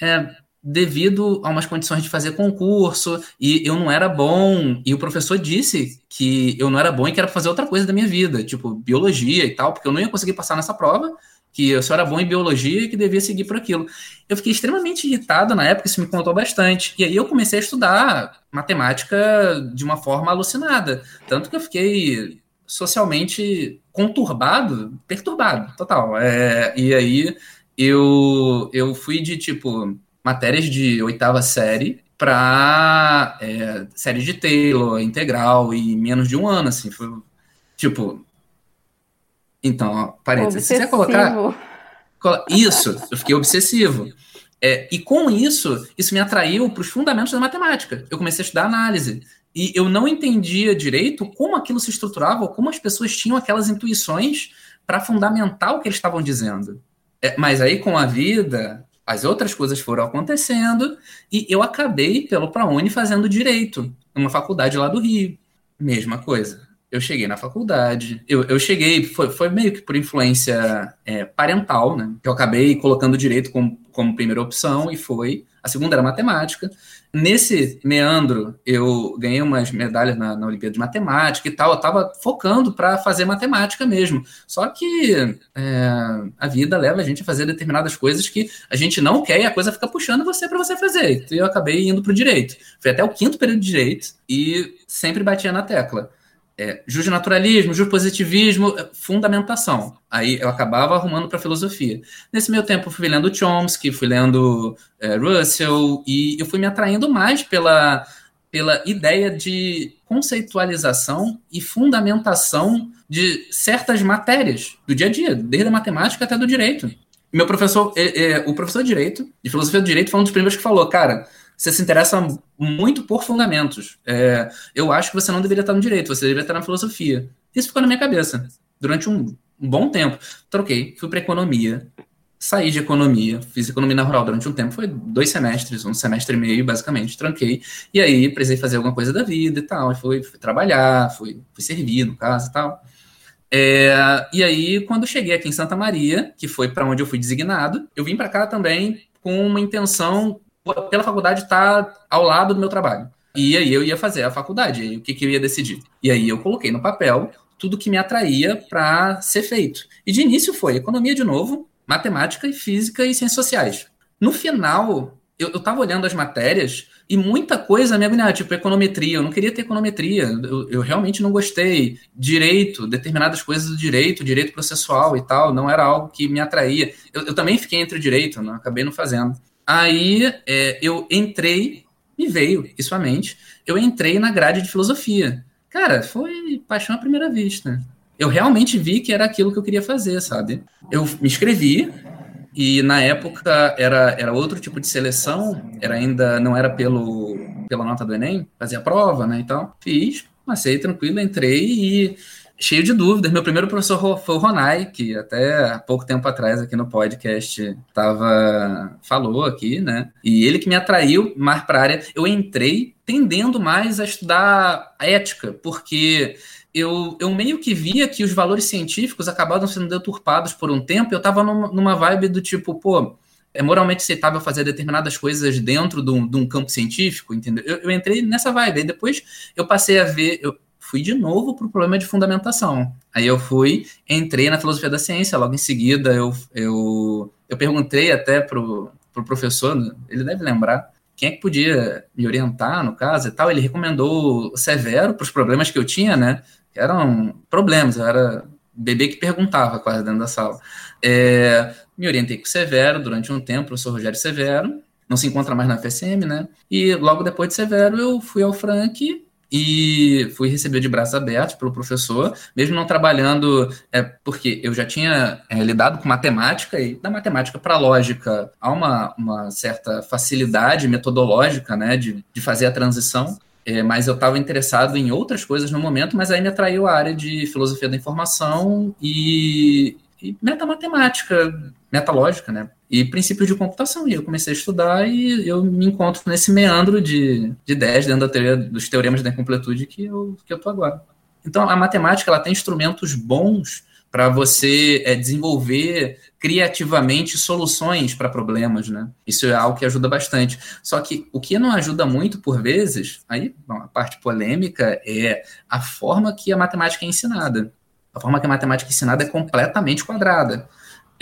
é, devido a umas condições de fazer concurso, e eu não era bom, e o professor disse que eu não era bom e que era fazer outra coisa da minha vida, tipo biologia e tal, porque eu não ia conseguir passar nessa prova, que eu só era bom em biologia e que devia seguir por aquilo. Eu fiquei extremamente irritado na época, isso me contou bastante. E aí eu comecei a estudar matemática de uma forma alucinada. Tanto que eu fiquei socialmente conturbado, perturbado, total. É, e aí eu, eu fui de, tipo, matérias de oitava série para é, série de Taylor, integral, e menos de um ano, assim, foi, tipo... Então, parênteses, se você colocar... Isso, eu fiquei obsessivo. É, e com isso, isso me atraiu para os fundamentos da matemática. Eu comecei a estudar análise. E eu não entendia direito como aquilo se estruturava, ou como as pessoas tinham aquelas intuições para fundamentar o que eles estavam dizendo. É, mas aí, com a vida, as outras coisas foram acontecendo e eu acabei, pelo ProUni, fazendo direito, numa faculdade lá do Rio. Mesma coisa. Eu cheguei na faculdade, eu, eu cheguei, foi, foi meio que por influência é, parental, né? Eu acabei colocando direito como, como primeira opção e foi. A segunda era matemática. Nesse meandro, eu ganhei umas medalhas na, na Olimpíada de Matemática e tal. Eu estava focando para fazer matemática mesmo. Só que é, a vida leva a gente a fazer determinadas coisas que a gente não quer e a coisa fica puxando você para você fazer. Então eu acabei indo para o direito. Fui até o quinto período de direito e sempre batia na tecla é, naturalismo, positivismo, é, fundamentação. Aí eu acabava arrumando para filosofia. Nesse meu tempo, eu fui lendo Chomsky, fui lendo é, Russell, e eu fui me atraindo mais pela, pela ideia de conceitualização e fundamentação de certas matérias do dia a dia, desde a matemática até do direito. Meu professor, é, é, o professor de direito, de filosofia do direito, foi um dos primeiros que falou, cara, você se interessa muito por fundamentos. É, eu acho que você não deveria estar no direito, você deveria estar na filosofia. Isso ficou na minha cabeça durante um, um bom tempo. Troquei, fui para economia, saí de economia, fiz economia na rural durante um tempo, foi dois semestres, um semestre e meio, basicamente, tranquei. E aí precisei fazer alguma coisa da vida e tal. E fui, fui trabalhar, fui, fui servir no caso e tal. É, e aí, quando cheguei aqui em Santa Maria, que foi para onde eu fui designado, eu vim para cá também com uma intenção pela faculdade estar ao lado do meu trabalho. E aí eu ia fazer a faculdade, o que, que eu ia decidir. E aí eu coloquei no papel tudo que me atraía para ser feito. E de início foi economia de novo, matemática e física e ciências sociais. No final, eu, estava olhando as matérias e muita coisa me agoniava, tipo econometria. Eu não queria ter econometria, eu, eu, realmente não gostei. Direito, determinadas coisas do direito, direito processual e tal, não era algo que me atraía. Eu, eu também fiquei entre o direito, não, acabei não fazendo. Aí é, eu entrei, me veio isso à mente, eu entrei na grade de filosofia. Cara, foi paixão à primeira vista. Eu realmente vi que era aquilo que eu queria fazer, sabe? Eu me inscrevi, e na época era, era outro tipo de seleção, era ainda não era pelo, pela nota do Enem, fazia prova, né? Então, fiz, passei tranquilo, entrei e cheio de dúvidas. Meu primeiro professor foi o Ronai, que até pouco tempo atrás aqui no podcast tava, falou aqui, né? E ele que me atraiu mais para a área. Eu entrei tendendo mais a estudar ética, porque eu, eu meio que via que os valores científicos acabavam sendo deturpados por um tempo. Eu estava numa, numa vibe do tipo, pô, é moralmente aceitável fazer determinadas coisas dentro de um, de um campo científico, entendeu? Eu, eu, entrei nessa vibe. Aí depois eu passei a ver, eu, fui de novo para o problema de fundamentação. Aí eu fui, entrei na filosofia da ciência, logo em seguida eu, eu, eu perguntei até para o pro professor, ele deve lembrar, quem é que podia me orientar no caso e tal. Ele recomendou Severo para os problemas que eu tinha, né? Eram problemas, eu era bebê que perguntava quase dentro da sala. É, me orientei com Severo durante um tempo, o professor Rogério Severo, não se encontra mais na FSM, né? E logo depois de Severo eu fui ao Frank e fui receber de braços abertos pelo professor, mesmo não trabalhando, é, porque eu já tinha é, lidado com matemática, e da matemática para lógica há uma, uma certa facilidade metodológica né, de, de fazer a transição. É, mas eu estava interessado em outras coisas no momento, mas aí me atraiu a área de filosofia da informação e, e metamatemática, metalógica, né? E princípios de computação. E eu comecei a estudar e eu me encontro nesse meandro de, de ideias dentro da teoria dos teoremas da incompletude que eu, que eu tô agora. Então, a matemática ela tem instrumentos bons para você é, desenvolver criativamente soluções para problemas, né? Isso é algo que ajuda bastante. Só que o que não ajuda muito por vezes, aí bom, a parte polêmica é a forma que a matemática é ensinada. A forma que a matemática é ensinada é completamente quadrada.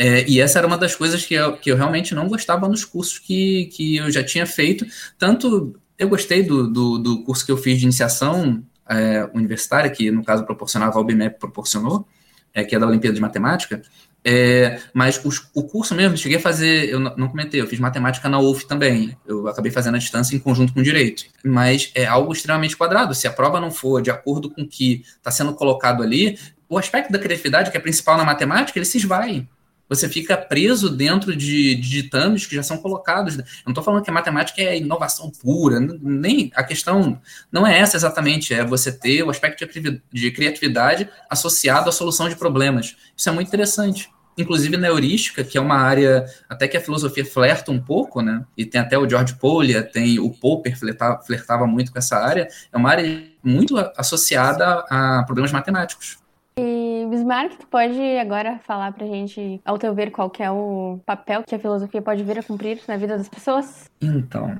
É, e essa era uma das coisas que eu, que eu realmente não gostava nos cursos que, que eu já tinha feito. Tanto eu gostei do, do, do curso que eu fiz de iniciação é, universitária, que no caso proporcionava, a UBMEP proporcionou, é, que é da Olimpíada de Matemática, É, mas os, o curso mesmo, cheguei a fazer, eu não, comentei, eu fiz matemática na UF também. Eu acabei fazendo a distância em conjunto com direito. Mas é algo extremamente quadrado. Se a prova não for de acordo com o que está sendo colocado ali, o aspecto da criatividade, que é principal na matemática, ele se esvai. Você fica preso dentro de, de ditames que já são colocados. Eu não estou falando que a matemática é inovação pura, nem a questão não é essa exatamente, é você ter o aspecto de criatividade associado à solução de problemas. Isso é muito interessante inclusive na heurística, que é uma área até que a filosofia flerta um pouco, né? E tem até o George Polya, tem o Popper flertava, flertava muito com essa área. É uma área muito associada a problemas matemáticos. Bismarck, tu pode agora falar pra gente, ao teu ver, qual é o papel que a filosofia pode vir a cumprir na vida das pessoas? Então,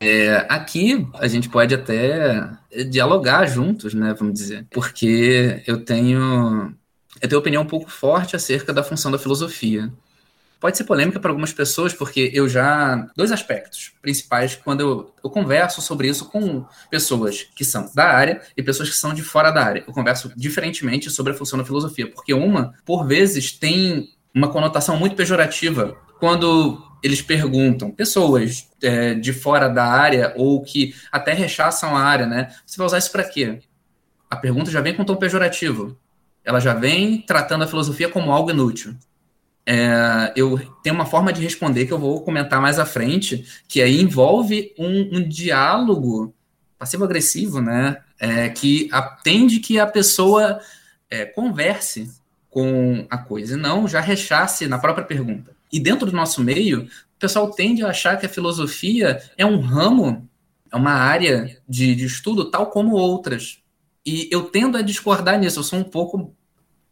é, aqui a gente pode até dialogar juntos, né, vamos dizer, porque eu tenho eu tenho opinião um pouco forte acerca da função da filosofia. Pode ser polêmica para algumas pessoas, porque eu já. Dois aspectos principais quando eu, eu converso sobre isso com pessoas que são da área e pessoas que são de fora da área. Eu converso diferentemente sobre a função da filosofia, porque uma, por vezes, tem uma conotação muito pejorativa quando eles perguntam, pessoas é, de fora da área ou que até rechaçam a área, né? Você vai usar isso para quê? A pergunta já vem com tom pejorativo ela já vem tratando a filosofia como algo inútil. É, eu tenho uma forma de responder que eu vou comentar mais à frente, que aí envolve um, um diálogo passivo-agressivo, né? É, que atende que a pessoa é, converse com a coisa, e não já rechace na própria pergunta. E dentro do nosso meio, o pessoal tende a achar que a filosofia é um ramo, é uma área de, de estudo tal como outras. E eu tendo a discordar nisso, eu sou um pouco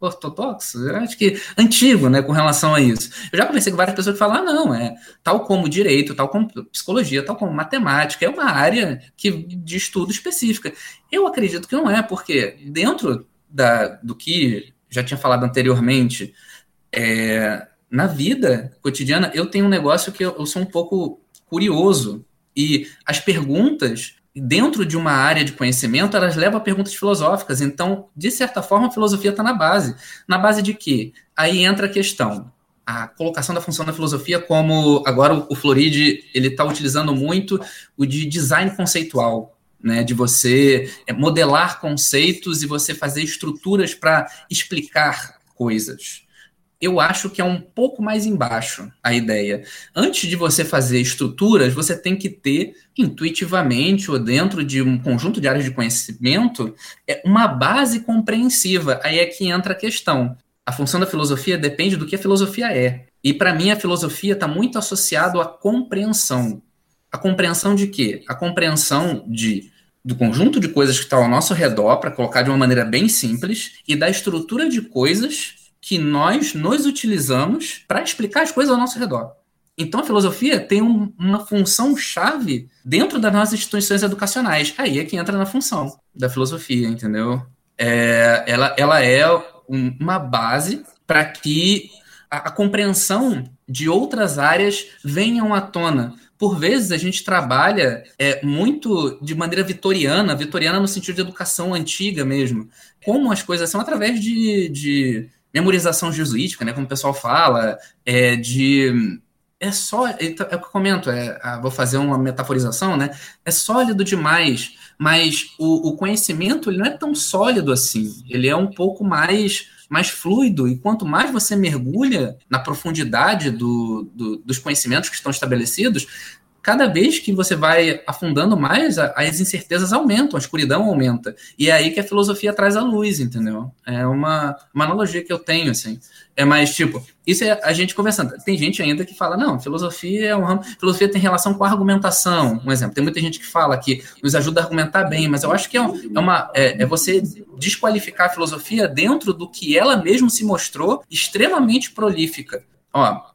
ortodoxo, eu acho que antigo, né, com relação a isso. Eu já conversei com várias pessoas que falam, ah, não, é tal como direito, tal como psicologia, tal como matemática, é uma área que, de estudo específica. Eu acredito que não é, porque dentro da, do que já tinha falado anteriormente, é, na vida cotidiana, eu tenho um negócio que eu, eu sou um pouco curioso, e as perguntas dentro de uma área de conhecimento, elas levam a perguntas filosóficas. Então, de certa forma, a filosofia está na base. Na base de quê? Aí entra a questão. A colocação da função da filosofia como agora o Floride ele está utilizando muito o de design conceitual, né, de você é, modelar conceitos e você fazer estruturas para explicar coisas eu acho que é um pouco mais embaixo a ideia. Antes de você fazer estruturas, você tem que ter intuitivamente ou dentro de um conjunto de áreas de conhecimento é uma base compreensiva. Aí é que entra a questão. A função da filosofia depende do que a filosofia é. E para mim a filosofia está muito associado à compreensão. A compreensão de quê? A compreensão de do conjunto de coisas que está ao nosso redor, para colocar de uma maneira bem simples, e da estrutura de coisas que nós nos utilizamos para explicar as coisas ao nosso redor. Então a filosofia tem um, uma função chave dentro das nossas instituições educacionais. Aí é que entra na função da filosofia, entendeu? É, ela, ela é um, uma base para que a, a compreensão de outras áreas venham à tona. Por vezes a gente trabalha é, muito de maneira vitoriana, vitoriana no sentido de educação antiga mesmo. Como as coisas são através de, de memorização jesuítica, né, como o pessoal fala, é de é só, é, é o que eu comento, é, ah, vou fazer uma metaforização, né? É sólido demais, mas o, o, conhecimento ele não é tão sólido assim. Ele é um pouco mais mais fluido e quanto mais você mergulha na profundidade do, do, dos conhecimentos que estão estabelecidos, cada vez que você vai afundando mais, as incertezas aumentam, a escuridão aumenta. E é aí que a filosofia traz a luz, entendeu? É uma, uma analogia que eu tenho, assim. É mais tipo, isso é a gente conversando. Tem gente ainda que fala, não, filosofia é um ramo. Filosofia tem relação com a argumentação. Um exemplo, tem muita gente que fala que nos ajuda a argumentar bem, mas eu acho que é, é uma. É, é você desqualificar a filosofia dentro do que ela mesma se mostrou extremamente prolífica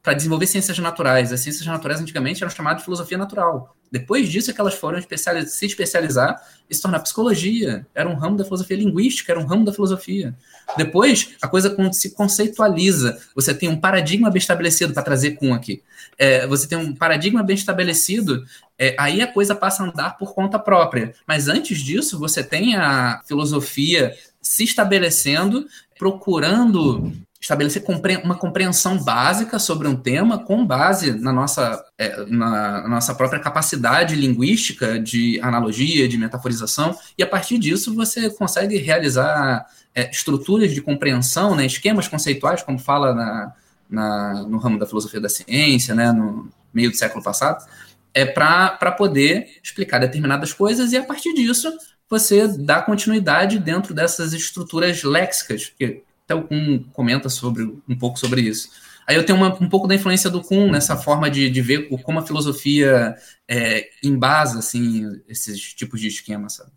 para desenvolver ciências naturais. As ciências naturais antigamente eram chamadas de filosofia natural. Depois disso é que elas foram especializ se especializar e se tornar psicologia. Era um ramo da filosofia linguística, era um ramo da filosofia. Depois, a coisa se conceitualiza. Você tem um paradigma bem estabelecido, para trazer com aqui. É, você tem um paradigma bem estabelecido, é, aí a coisa passa a andar por conta própria. Mas antes disso, você tem a filosofia se estabelecendo, procurando estabelecer uma compreensão básica sobre um tema com base na nossa, é, na, nossa própria capacidade linguística de analogia, de metaforização, e a partir disso você consegue realizar é, estruturas de compreensão, né, esquemas conceituais, como fala na, na, no ramo da filosofia da ciência, né, no meio do século passado, é para poder explicar determinadas coisas e a partir disso você dá continuidade dentro dessas estruturas léxicas, que até o Kuhn comenta sobre, um pouco sobre isso. Aí eu tenho uma, um pouco da influência do Kuhn nessa forma de, de ver como a filosofia é, embasa assim, esses tipos de esquemas, sabe?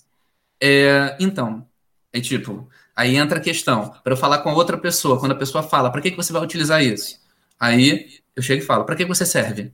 É, então, é tipo, aí entra a questão, para eu falar com a outra pessoa, quando a pessoa fala, para que, que você vai utilizar isso? Aí eu chego e falo, para que você serve?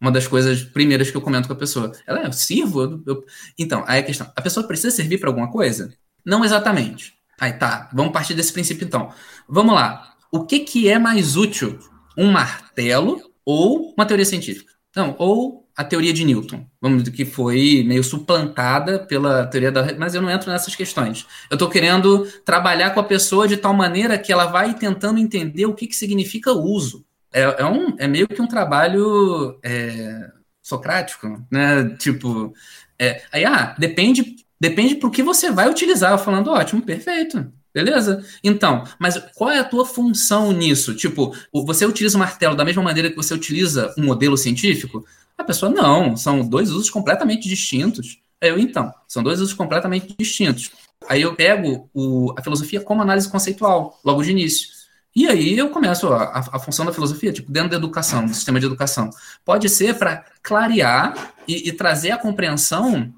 Uma das coisas primeiras que eu comento com a pessoa. Ela, eu sirvo? Eu. Então, aí a questão, a pessoa precisa servir para alguma coisa? Não exatamente. Aí tá, vamos partir desse princípio então. Vamos lá. O que, que é mais útil? Um martelo ou uma teoria científica? Não, ou a teoria de Newton, vamos dizer que foi meio suplantada pela teoria da. Mas eu não entro nessas questões. Eu estou querendo trabalhar com a pessoa de tal maneira que ela vai tentando entender o que, que significa uso. É, é, um, é meio que um trabalho é, socrático, né? Tipo, é, aí, ah, depende Depende o que você vai utilizar. Falando, ótimo, perfeito. Beleza? Então, mas qual é a tua função nisso? Tipo, você utiliza o martelo da mesma maneira que você utiliza um modelo científico? A pessoa, não, são dois usos completamente distintos. Eu, então, são dois usos completamente distintos. Aí eu pego o, a filosofia como análise conceitual, logo de início. E aí eu começo a, a, a, função da filosofia, tipo, dentro da educação, do sistema de educação. Pode ser para clarear e, e trazer a compreensão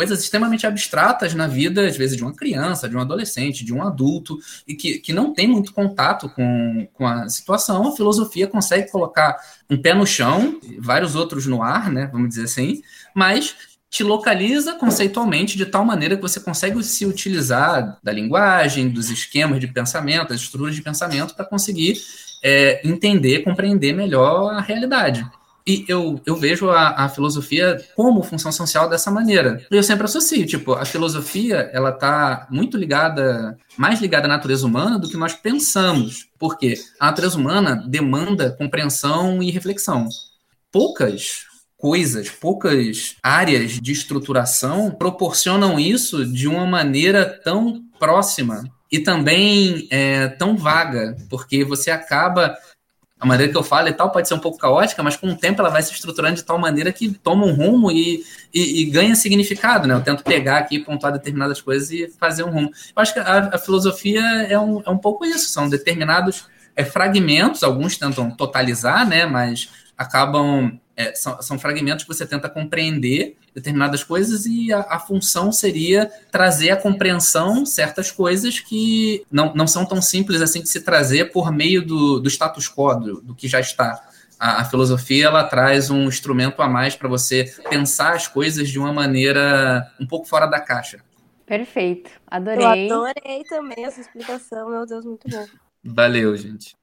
coisas extremamente abstratas na vida, às vezes, de uma criança, de um adolescente, de um adulto, e que, que não tem muito contato com, com a situação, a filosofia consegue colocar um pé no chão, vários outros no ar, né, vamos dizer assim, mas te localiza conceitualmente de tal maneira que você consegue se utilizar da linguagem, dos esquemas de pensamento, das estruturas de pensamento para conseguir é, entender, compreender melhor a realidade. E eu, eu vejo a, a, filosofia como função social dessa maneira. Eu sempre associo, tipo, a filosofia, ela tá muito ligada, mais ligada à natureza humana do que nós pensamos. Porque a natureza humana demanda compreensão e reflexão. Poucas coisas, poucas áreas de estruturação proporcionam isso de uma maneira tão próxima e também é, tão vaga, porque você acaba a maneira que eu falo e tal pode ser um pouco caótica, mas com o tempo ela vai se estruturando de tal maneira que toma um rumo e, e, e ganha significado, né? Eu tento pegar aqui, pontuar determinadas coisas e fazer um rumo. Eu acho que a, a filosofia é um, é um pouco isso, são determinados é, fragmentos, alguns tentam totalizar, né? Mas acabam é, são, são, fragmentos que você tenta compreender determinadas coisas e a, a, função seria trazer a compreensão certas coisas que não, não são tão simples assim de se trazer por meio do, do status quo, do, do que já está. A, a, filosofia ela traz um instrumento a mais para você pensar as coisas de uma maneira um pouco fora da caixa. Perfeito, adorei. Eu adorei também essa explicação, meu Deus, muito bom. Valeu, gente.